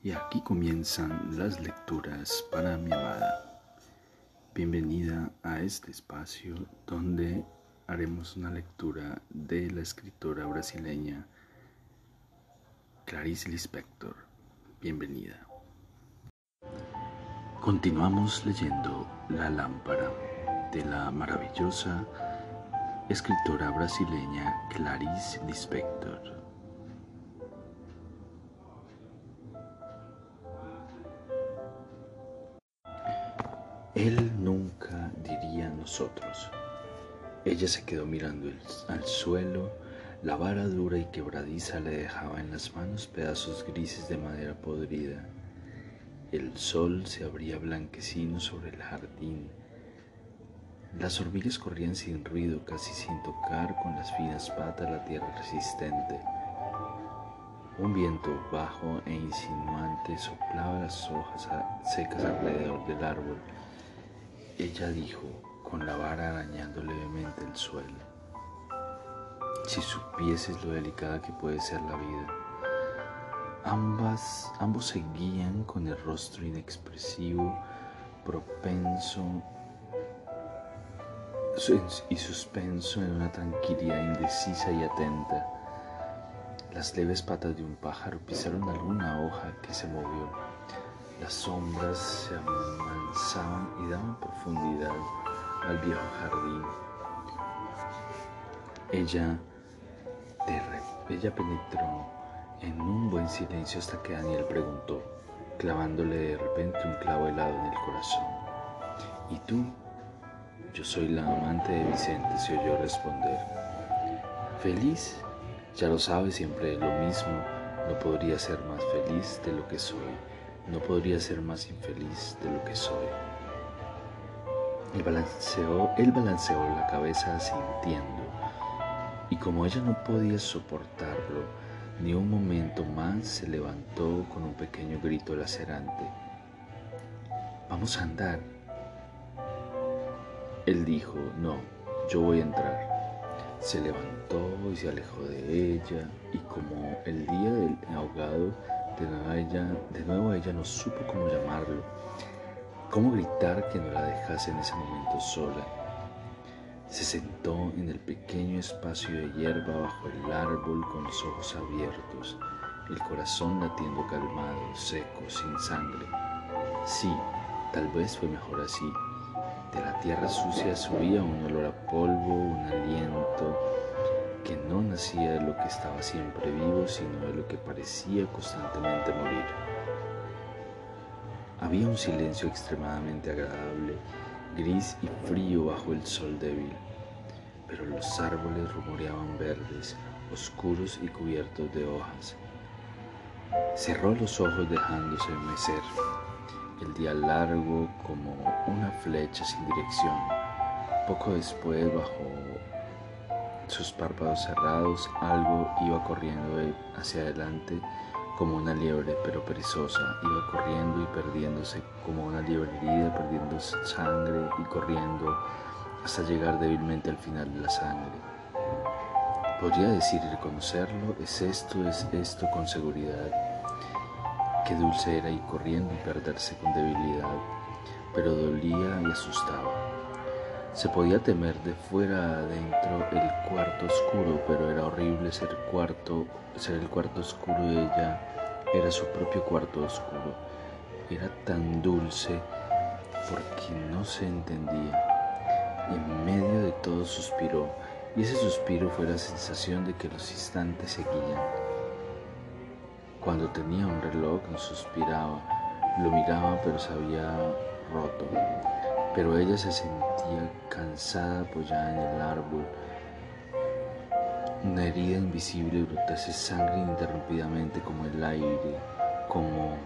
Y aquí comienzan las lecturas para mi amada. Bienvenida a este espacio donde haremos una lectura de la escritora brasileña Clarice Lispector. Bienvenida. Continuamos leyendo La lámpara de la maravillosa escritora brasileña Clarice Lispector. Él nunca diría nosotros. Ella se quedó mirando al suelo, la vara dura y quebradiza le dejaba en las manos pedazos grises de madera podrida. El sol se abría blanquecino sobre el jardín. Las hormigas corrían sin ruido, casi sin tocar con las finas patas la tierra resistente. Un viento bajo e insinuante soplaba las hojas secas alrededor del árbol ella dijo, con la vara arañando levemente el suelo. Si supieses lo delicada que puede ser la vida. Ambas, ambos seguían con el rostro inexpresivo, propenso y suspenso en una tranquilidad indecisa y atenta. Las leves patas de un pájaro pisaron alguna hoja que se movió. Las sombras se amansaban y daban profundidad al viejo jardín. Ella, ella penetró en un buen silencio hasta que Daniel preguntó, clavándole de repente un clavo helado en el corazón. ¿Y tú? Yo soy la amante de Vicente, se oyó responder. ¿Feliz? Ya lo sabes, siempre es lo mismo. No podría ser más feliz de lo que soy. No podría ser más infeliz de lo que soy. Él balanceó, balanceó la cabeza sintiendo, y como ella no podía soportarlo, ni un momento más se levantó con un pequeño grito lacerante. Vamos a andar. Él dijo, no, yo voy a entrar. Se levantó y se alejó de ella, y como el día del ahogado, de nuevo, ella, de nuevo ella no supo cómo llamarlo, cómo gritar que no la dejase en ese momento sola. Se sentó en el pequeño espacio de hierba bajo el árbol con los ojos abiertos, el corazón latiendo calmado, seco, sin sangre. Sí, tal vez fue mejor así. De la tierra sucia subía un olor a polvo, un aliento, que no nacía de lo que estaba siempre vivo, sino de lo que parecía constantemente morir. Había un silencio extremadamente agradable, gris y frío bajo el sol débil, pero los árboles rumoreaban verdes, oscuros y cubiertos de hojas. Cerró los ojos dejándose mecer. El día largo como una flecha sin dirección. Poco después, bajo sus párpados cerrados, algo iba corriendo hacia adelante como una liebre, pero perezosa. Iba corriendo y perdiéndose como una liebre herida, perdiendo sangre y corriendo hasta llegar débilmente al final de la sangre. Podría decir y reconocerlo, es esto, es esto con seguridad. Qué dulce era ir corriendo y perderse con debilidad, pero dolía y asustaba. Se podía temer de fuera adentro el cuarto oscuro, pero era horrible ser, cuarto, ser el cuarto oscuro de ella. Era su propio cuarto oscuro. Era tan dulce porque no se entendía. En medio de todo suspiró, y ese suspiro fue la sensación de que los instantes seguían. Cuando tenía un reloj no suspiraba, lo miraba pero se había roto pero ella se sentía cansada apoyada en el árbol. Una herida invisible brotase sangre interrumpidamente como el aire, como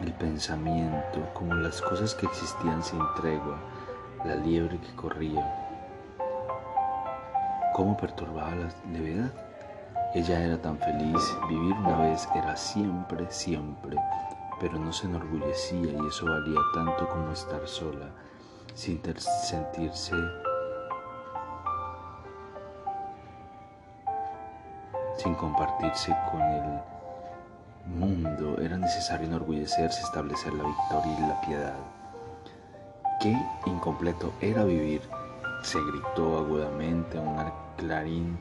el pensamiento, como las cosas que existían sin tregua, la liebre que corría. ¿Cómo perturbaba la levedad? Ella era tan feliz, vivir una vez era siempre, siempre, pero no se enorgullecía y eso valía tanto como estar sola, sin sentirse sin compartirse con el mundo era necesario enorgullecerse, establecer la victoria y la piedad. Qué incompleto era vivir, se gritó agudamente un clarín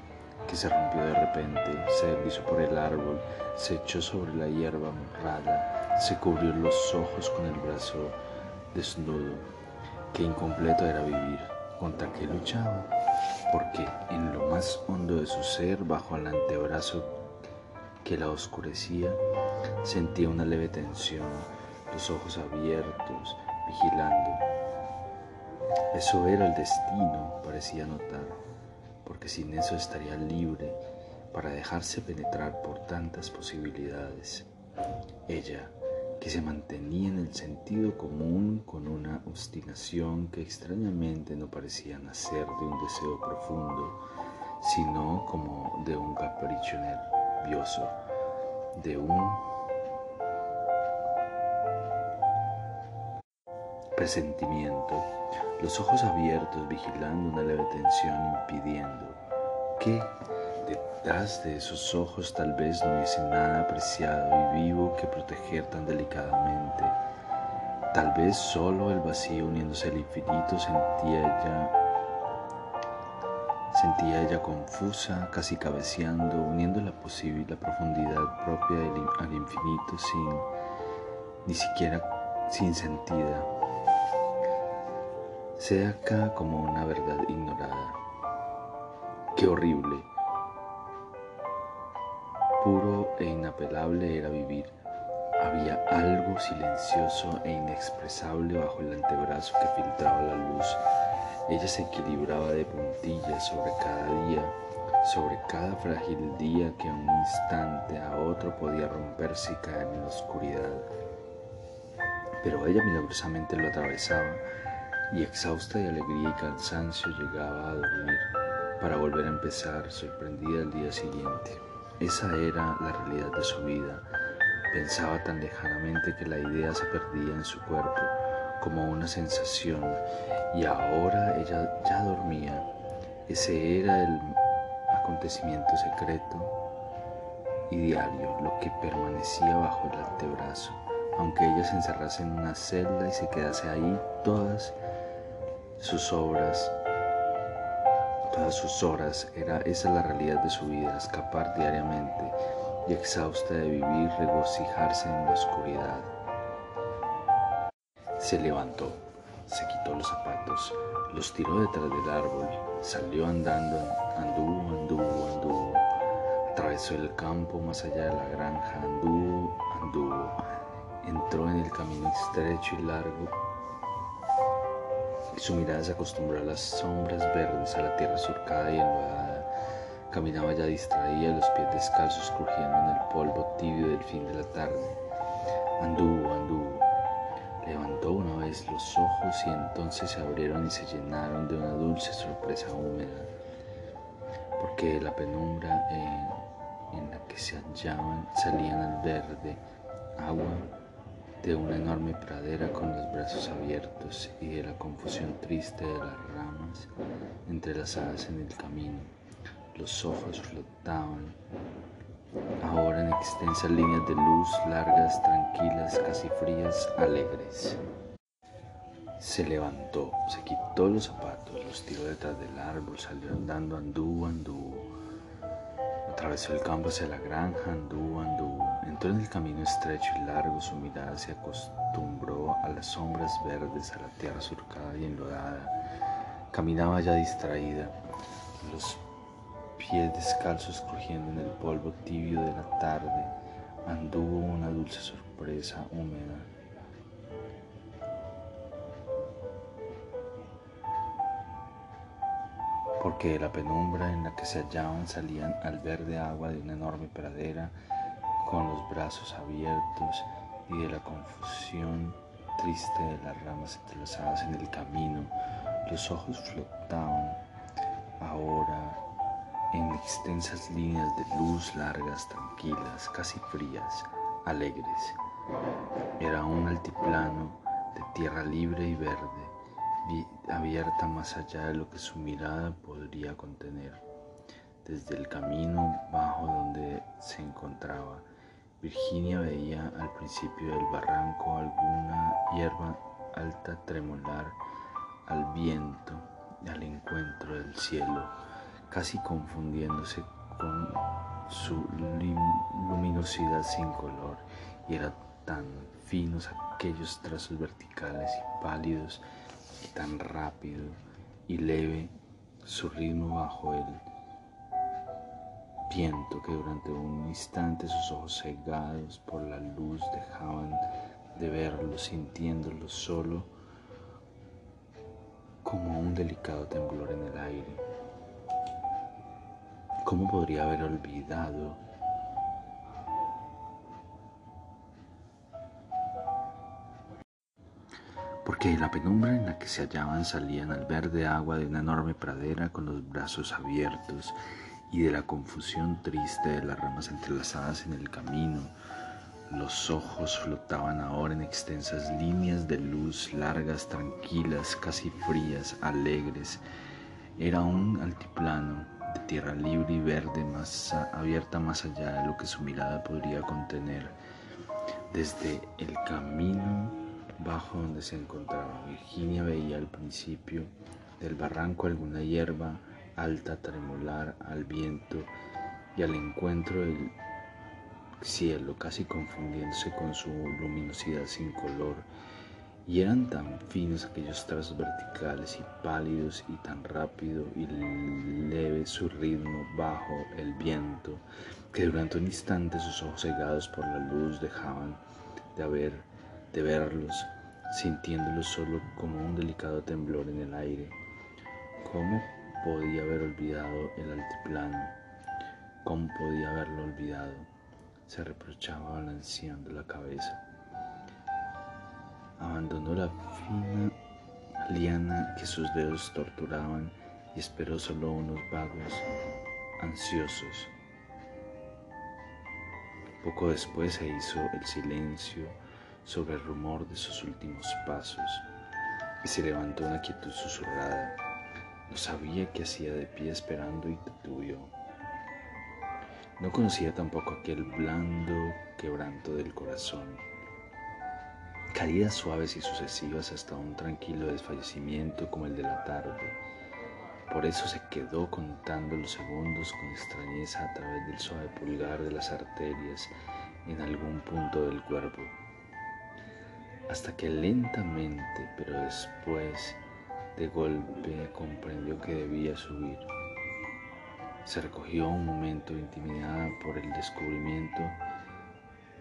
que se rompió de repente, se deslizó por el árbol, se echó sobre la hierba mojada, se cubrió los ojos con el brazo desnudo. Qué incompleto era vivir, contra qué luchaba, porque en lo más hondo de su ser, bajo el antebrazo que la oscurecía, sentía una leve tensión, los ojos abiertos, vigilando. Eso era el destino, parecía notar, porque sin eso estaría libre para dejarse penetrar por tantas posibilidades. Ella, que se mantenía en el sentido común con una obstinación que extrañamente no parecía nacer de un deseo profundo, sino como de un capricho nervioso, de un presentimiento, los ojos abiertos vigilando una leve tensión impidiendo que Detrás de esos ojos tal vez no hubiese nada apreciado y vivo que proteger tan delicadamente. Tal vez solo el vacío uniéndose al infinito sentía ella, sentía ella confusa, casi cabeceando, uniendo la posible la profundidad propia al infinito sin ni siquiera sin sentida. Sea acá como una verdad ignorada. Qué horrible puro e inapelable era vivir. Había algo silencioso e inexpresable bajo el antebrazo que filtraba la luz. Ella se equilibraba de puntillas sobre cada día, sobre cada frágil día que un instante a otro podía romperse y caer en la oscuridad. Pero ella milagrosamente lo atravesaba y exhausta de alegría y cansancio llegaba a dormir para volver a empezar sorprendida el día siguiente. Esa era la realidad de su vida. Pensaba tan lejanamente que la idea se perdía en su cuerpo como una sensación y ahora ella ya dormía. Ese era el acontecimiento secreto y diario, lo que permanecía bajo el antebrazo, aunque ella se encerrase en una celda y se quedase ahí todas sus obras todas sus horas, era esa la realidad de su vida, escapar diariamente y exhausta de vivir, regocijarse en la oscuridad. Se levantó, se quitó los zapatos, los tiró detrás del árbol, salió andando, anduvo, anduvo, anduvo, atravesó el campo más allá de la granja, anduvo, anduvo, entró en el camino estrecho y largo su mirada se acostumbró a las sombras verdes, a la tierra surcada y enlodada. Caminaba ya distraída, los pies descalzos crujiendo en el polvo tibio del fin de la tarde. Anduvo, anduvo. Levantó una vez los ojos y entonces se abrieron y se llenaron de una dulce sorpresa húmeda, porque la penumbra en, en la que se hallaban salían al verde agua de una enorme pradera con los brazos abiertos y de la confusión triste de las ramas entrelazadas en el camino. Los ojos flotaban, ahora en extensas líneas de luz, largas, tranquilas, casi frías, alegres. Se levantó, se quitó los zapatos, los tiró detrás del árbol, salió andando, anduvo, anduvo. Atravesó el campo hacia la granja, anduvo, anduvo. Entró en el camino estrecho y largo, su mirada se acostumbró a las sombras verdes, a la tierra surcada y enlodada. Caminaba ya distraída, los pies descalzos crujiendo en el polvo tibio de la tarde. Anduvo una dulce sorpresa húmeda. porque de la penumbra en la que se hallaban salían al verde agua de una enorme pradera con los brazos abiertos y de la confusión triste de las ramas entrelazadas en el camino, los ojos flotaban ahora en extensas líneas de luz largas, tranquilas, casi frías, alegres. Era un altiplano de tierra libre y verde, abierta más allá de lo que su mirada podría contener. Desde el camino bajo donde se encontraba, Virginia veía al principio del barranco alguna hierba alta tremolar al viento al encuentro del cielo, casi confundiéndose con su luminosidad sin color, y eran tan finos aquellos trazos verticales y pálidos, y tan rápido y leve su ritmo bajo el viento que durante un instante sus ojos cegados por la luz dejaban de verlo, sintiéndolo solo como un delicado temblor en el aire. ¿Cómo podría haber olvidado porque la penumbra en la que se hallaban salían al verde agua de una enorme pradera con los brazos abiertos y de la confusión triste de las ramas entrelazadas en el camino. Los ojos flotaban ahora en extensas líneas de luz largas, tranquilas, casi frías, alegres. Era un altiplano de tierra libre y verde, más abierta más allá de lo que su mirada podría contener. Desde el camino bajo donde se encontraba Virginia veía al principio del barranco alguna hierba alta tremolar al viento y al encuentro del cielo, casi confundiéndose con su luminosidad sin color, y eran tan finos aquellos trazos verticales y pálidos y tan rápido y leve su ritmo bajo el viento, que durante un instante sus ojos cegados por la luz dejaban de haber de verlos, sintiéndolos solo como un delicado temblor en el aire. ¿Cómo podía haber olvidado el altiplano? ¿Cómo podía haberlo olvidado? Se reprochaba balanceando la cabeza. Abandonó la fina liana que sus dedos torturaban y esperó solo unos vagos ansiosos. Poco después se hizo el silencio sobre el rumor de sus últimos pasos y se levantó una quietud susurrada sabía qué hacía de pie esperando y titubeó. No conocía tampoco aquel blando quebranto del corazón. Caídas suaves y sucesivas hasta un tranquilo desfallecimiento como el de la tarde. Por eso se quedó contando los segundos con extrañeza a través del suave pulgar de las arterias en algún punto del cuerpo. Hasta que lentamente, pero después, de golpe comprendió que debía subir. Se recogió un momento intimidada por el descubrimiento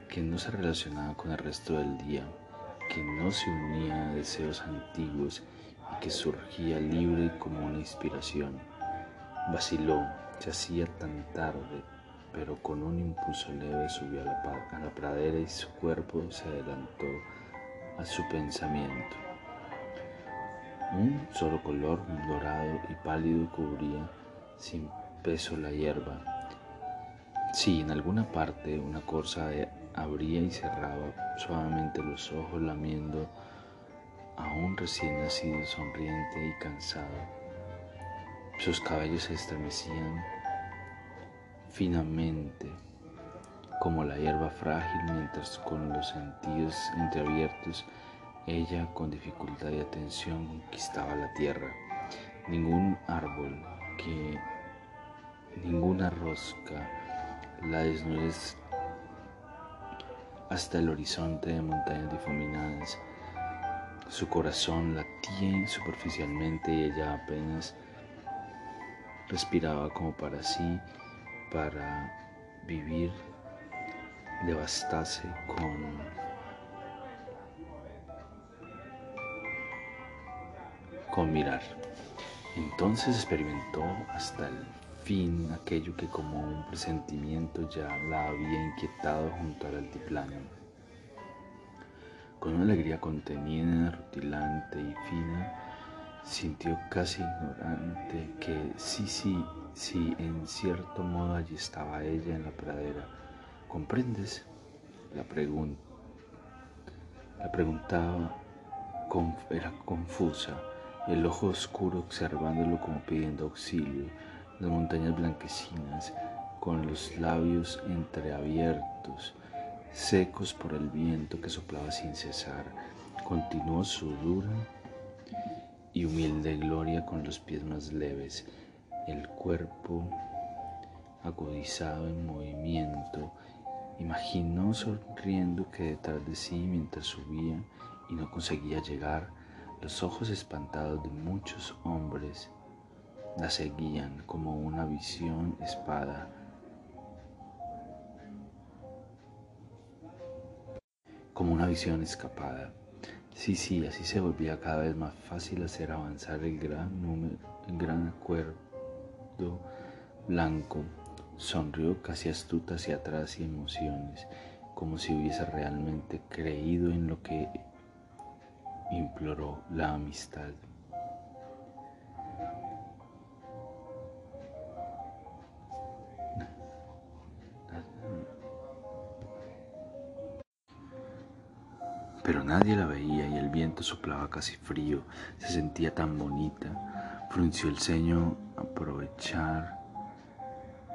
que no se relacionaba con el resto del día, que no se unía a deseos antiguos y que surgía libre como una inspiración. Vaciló, se hacía tan tarde, pero con un impulso leve subió a la, a la pradera y su cuerpo se adelantó a su pensamiento. Un solo color dorado y pálido cubría sin peso la hierba. Si en alguna parte una corza abría y cerraba suavemente los ojos lamiendo a un recién nacido sonriente y cansado. Sus cabellos se estremecían finamente como la hierba frágil mientras con los sentidos entreabiertos ella con dificultad y atención conquistaba la tierra. Ningún árbol que ninguna rosca la desnudez hasta el horizonte de montañas difuminadas. Su corazón latía superficialmente y ella apenas respiraba como para sí, para vivir, devastase con con mirar. Entonces experimentó hasta el fin aquello que como un presentimiento ya la había inquietado junto al altiplano. Con una alegría contenida, rutilante y fina, sintió casi ignorante que sí, sí, sí, en cierto modo allí estaba ella en la pradera. ¿Comprendes? La pregunta. La preguntaba era confusa el ojo oscuro observándolo como pidiendo auxilio, las montañas blanquecinas con los labios entreabiertos secos por el viento que soplaba sin cesar. Continuó su dura y humilde gloria con los pies más leves, el cuerpo agudizado en movimiento. Imaginó sonriendo que detrás de sí, mientras subía y no conseguía llegar, los ojos espantados de muchos hombres la seguían como una visión espada. Como una visión escapada. Sí, sí, así se volvía cada vez más fácil hacer avanzar el gran número, el gran acuerdo blanco. Sonrió casi astuta hacia atrás y emociones, como si hubiese realmente creído en lo que imploró la amistad. Pero nadie la veía y el viento soplaba casi frío, se sentía tan bonita. Frunció el ceño, aprovechar,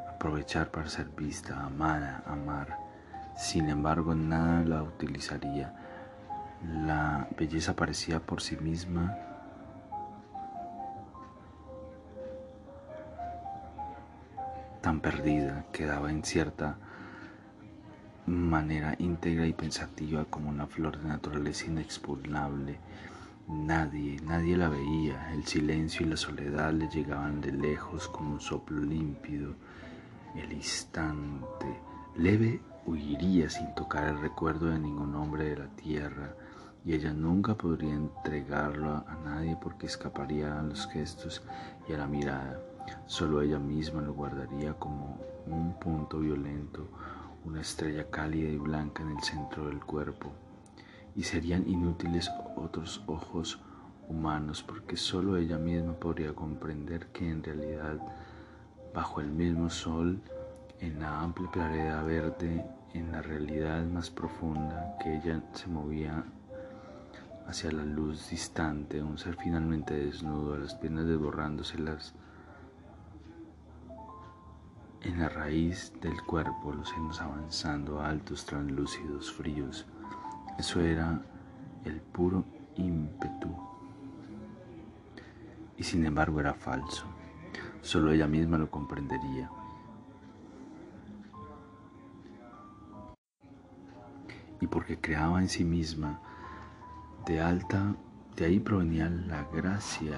aprovechar para ser vista, amada, amar. Sin embargo, nada la utilizaría. La belleza parecía por sí misma tan perdida, quedaba incierta manera íntegra y pensativa como una flor de naturaleza inexpugnable. Nadie, nadie la veía, el silencio y la soledad le llegaban de lejos como un soplo límpido. El instante leve huiría sin tocar el recuerdo de ningún hombre de la tierra, y ella nunca podría entregarlo a nadie porque escaparía a los gestos y a la mirada. Solo ella misma lo guardaría como un punto violento, una estrella cálida y blanca en el centro del cuerpo, y serían inútiles otros ojos humanos porque solo ella misma podría comprender que en realidad bajo el mismo sol, en la amplia claridad verde, en la realidad más profunda, que ella se movía hacia la luz distante, un ser finalmente desnudo, a las piernas desborrándoselas en la raíz del cuerpo, los senos avanzando, altos, translúcidos, fríos. Eso era el puro ímpetu. Y sin embargo era falso. Solo ella misma lo comprendería. Y porque creaba en sí misma de alta, de ahí provenía la gracia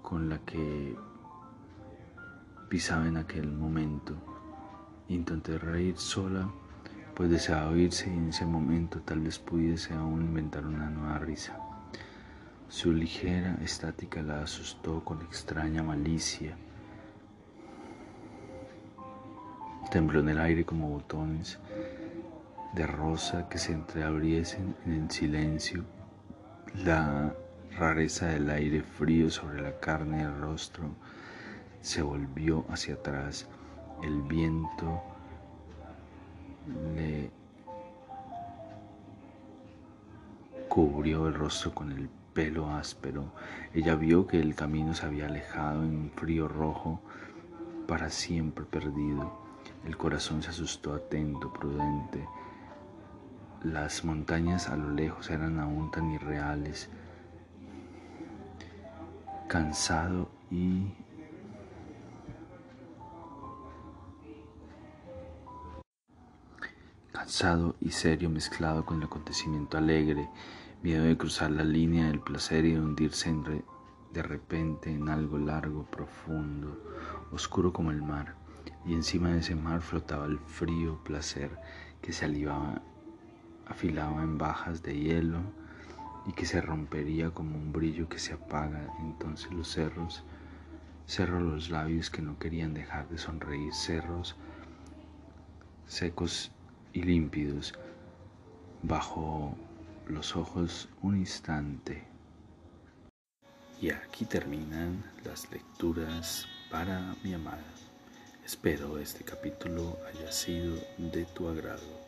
con la que pisaba en aquel momento. Intenté reír sola, pues deseaba oírse y en ese momento tal vez pudiese aún inventar una nueva risa. Su ligera estática la asustó con extraña malicia. Tembló en el aire como botones de rosa que se entreabriesen en el silencio. La rareza del aire frío sobre la carne del rostro se volvió hacia atrás. El viento le cubrió el rostro con el pelo áspero. Ella vio que el camino se había alejado en un frío rojo para siempre perdido. El corazón se asustó atento, prudente. Las montañas a lo lejos eran aún tan irreales. Cansado y cansado y serio mezclado con el acontecimiento alegre, miedo de cruzar la línea del placer y hundirse de repente en algo largo, profundo, oscuro como el mar, y encima de ese mar flotaba el frío placer que se alivaba, afilaba en bajas de hielo y que se rompería como un brillo que se apaga. Entonces los cerros, cerró los labios que no querían dejar de sonreír, cerros secos y límpidos bajo los ojos un instante. Y aquí terminan las lecturas para mi amada. Espero este capítulo haya sido de tu agrado.